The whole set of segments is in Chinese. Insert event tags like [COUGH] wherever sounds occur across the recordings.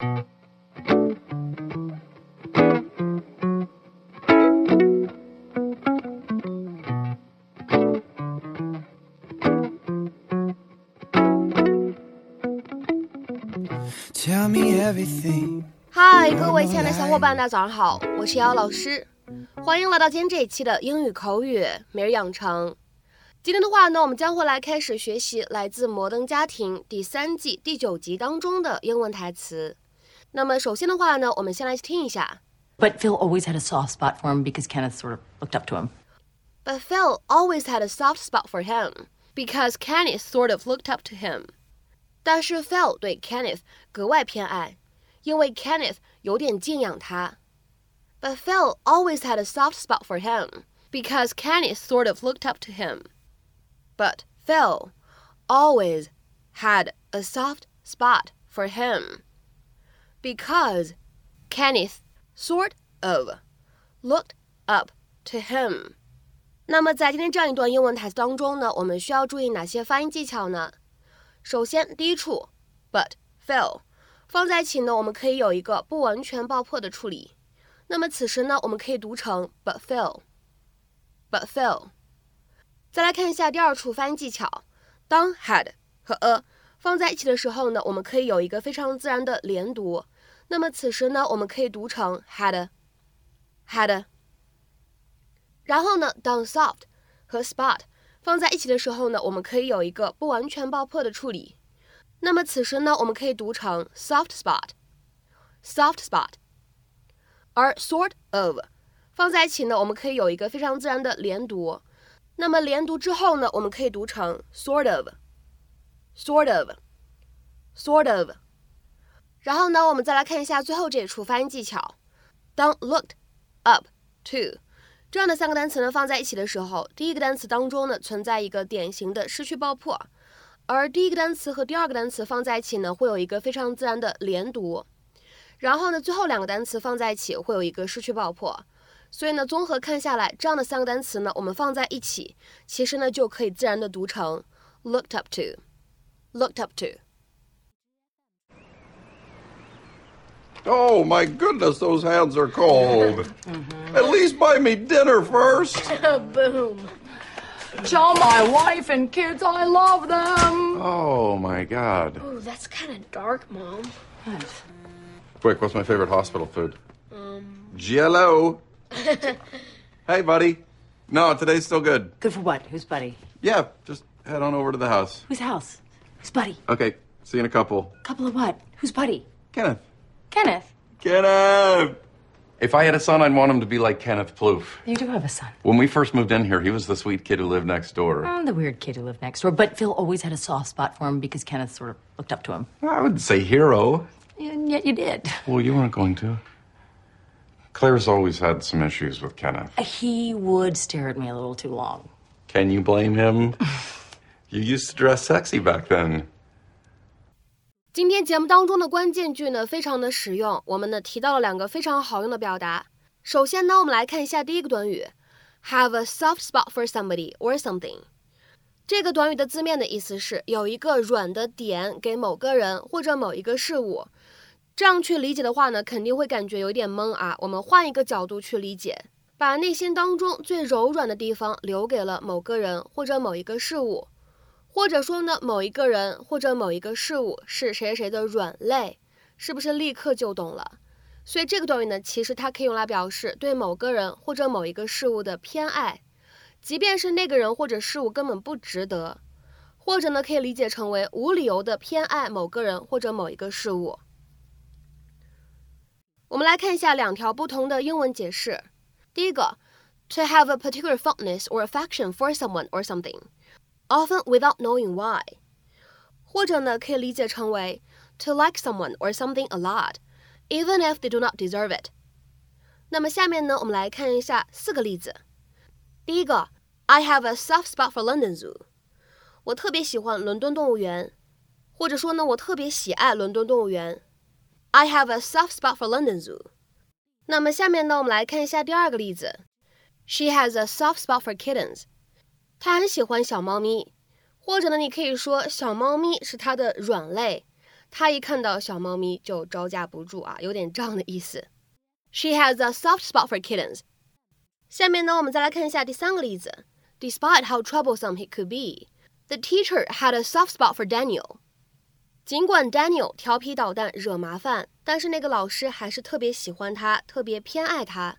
Tell me everything. 嗨，各位亲爱的小伙伴，大家早上好，我是瑶老师，欢迎来到今天这一期的英语口语每日养成。今天的话呢，我们将会来开始学习来自《摩登家庭》第三季第九集当中的英文台词。那么首先的话呢，我们先来听一下。 But Phil always had a soft spot for him because Kenneth sort of looked up to him. But Phil always had a soft spot for him because Kenneth sort of looked up to him. 但是 Phil 对 Kenneth 格外偏爱，因为 Kenneth 有点敬仰他。But Phil always had a soft spot for him because Kenneth sort of looked up to him. But Phil always had a soft spot for him because Kenneth sort of looked up to him. 那么在今天这样一段英文台词当中呢，我们需要注意哪些发音技巧呢？首先，第一处 but Phil 放在一起呢，我们可以有一个不完全爆破的处理。那么此时呢，我们可以读成 but Phil，but Phil。再来看一下第二处发音技巧，当 had 和 a 放在一起的时候呢，我们可以有一个非常自然的连读。那么此时呢，我们可以读成 had，had。然后呢，当 soft 和 spot 放在一起的时候呢，我们可以有一个不完全爆破的处理。那么此时呢，我们可以读成 soft spot，soft spot。而 sort of 放在一起呢，我们可以有一个非常自然的连读。那么连读之后呢，我们可以读成 sort of Sort of，sort of。然后呢，我们再来看一下最后这一处发音技巧。当 looked up to 这样的三个单词呢放在一起的时候，第一个单词当中呢存在一个典型的失去爆破，而第一个单词和第二个单词放在一起呢会有一个非常自然的连读，然后呢最后两个单词放在一起会有一个失去爆破，所以呢综合看下来，这样的三个单词呢我们放在一起，其实呢就可以自然的读成 looked up to to，looked up to。Oh my goodness, those hands are cold. At least buy me dinner first. [LAUGHS] Boom. Tell my wife and kids I love them. Oh my god. Ooh, that's kind of dark, Mom. Quick, what's my favorite hospital food? Um. Jello. [LAUGHS] hey, buddy. No, today's still good. Good for what? Who's Buddy? Yeah, just head on over to the house. Whose house? Who's Buddy? Okay, see you in a couple. Couple of what? Who's Buddy? Kenneth. Kenneth. Kenneth! If I had a son, I'd want him to be like Kenneth Plouffe. You do have a son. When we first moved in here, he was the sweet kid who lived next door. I'm the weird kid who lived next door, but Phil always had a soft spot for him because Kenneth sort of looked up to him. I wouldn't say hero. And yet you did. Well, you weren't going to. Claire's always had some issues with Kenneth. He would stare at me a little too long. Can you blame him? [LAUGHS] you used to dress sexy back then. 今天节目当中的关键句呢，非常的实用。我们呢提到了两个非常好用的表达。首先呢，我们来看一下第一个短语，have a soft spot for somebody or something。这个短语的字面的意思是有一个软的点给某个人或者某一个事物。这样去理解的话呢，肯定会感觉有点懵啊。我们换一个角度去理解，把内心当中最柔软的地方留给了某个人或者某一个事物。或者说呢，某一个人或者某一个事物是谁谁的软肋，是不是立刻就懂了？所以这个短语呢，其实它可以用来表示对某个人或者某一个事物的偏爱，即便是那个人或者事物根本不值得，或者呢，可以理解成为无理由的偏爱某个人或者某一个事物。我们来看一下两条不同的英文解释。第一个，to have a particular fondness or affection for someone or something。often without knowing why，或者呢可以理解成为 to like someone or something a lot，even if they do not deserve it。那么下面呢，我们来看一下四个例子。第一个，I have a soft spot for London Zoo，我特别喜欢伦敦动物园，或者说呢，我特别喜爱伦敦动物园。I have a soft spot for London Zoo。那么下面呢，我们来看一下第二个例子。She has a soft spot for kittens。 他很喜欢小猫咪，或者呢，你可以说小猫咪是他的软肋，他一看到小猫咪就招架不住啊，有点这样的意思。She has a soft spot for kittens。下面呢，我们再来看一下第三个例子。Despite how troublesome he could be, the teacher had a soft spot for Daniel。尽管 Daniel 调皮捣蛋、惹麻烦，但是那个老师还是特别喜欢他，特别偏爱他。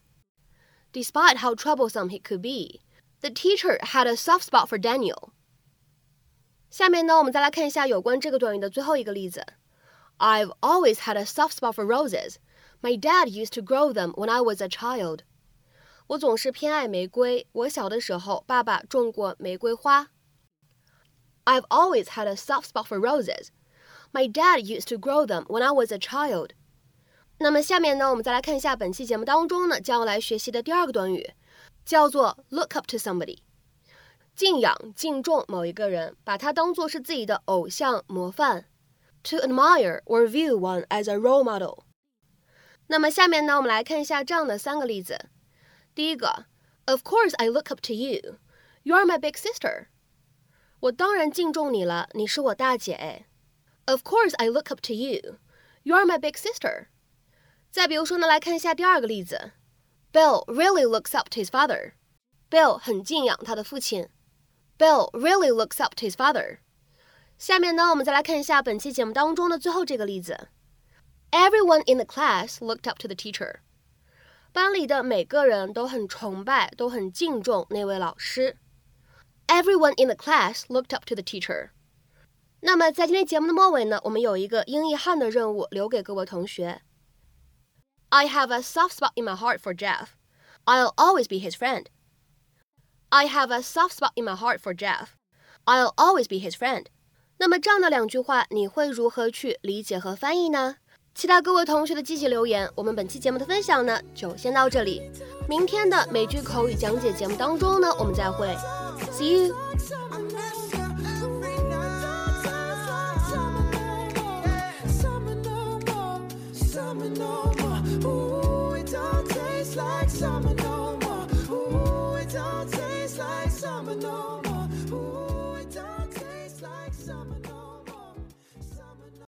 Despite how troublesome he could be, the teacher had a soft spot for Daniel。下面呢，我们再来看一下有关这个短语的最后一个例子。I've always had a soft spot for roses. My dad used to grow them when I was a child. 我总是偏爱玫瑰。我小的时候，爸爸种过玫瑰花。I've always had a soft spot for roses. My dad used to grow them when I was a child. 那么下面呢，我们再来看一下本期节目当中呢将要来学习的第二个短语， 叫做 look up to somebody，敬仰、敬重某一个人，把他当做是自己的偶像、模范。To admire or view one as a role model。那么下面呢，我们来看一下这样的三个例子。第一个，Of course I look up to you. You're my big sister. 我当然敬重你了，你是我大姐。Of course, I look up to you. You're my big sister. 再比如说呢，来看一下第二个例子。Bill really looks up to his father. Bill 很敬仰他的父亲。Bill really looks up to his father. 下面呢，我们再来看一下本期节目当中的最后这个例子。Everyone in the class looked up to the teacher. 班里的每个人都很崇拜，都很敬重那位老师。Everyone in the class looked up to the teacher. 那么在今天节目的末尾呢，我们有一个英译汉的任务留给各位同学。I have a soft spot in my heart for Jeff. I'll always be his friend. I have a soft spot in my heart for Jeff. I'll always be his friend. 那么这样的两句话，你会如何去理解和翻译呢？期待各位同学的积极留言。我们本期节目的分享呢，就先到这里。明天的美剧口语讲解节目当中呢，我们再会。See you。No.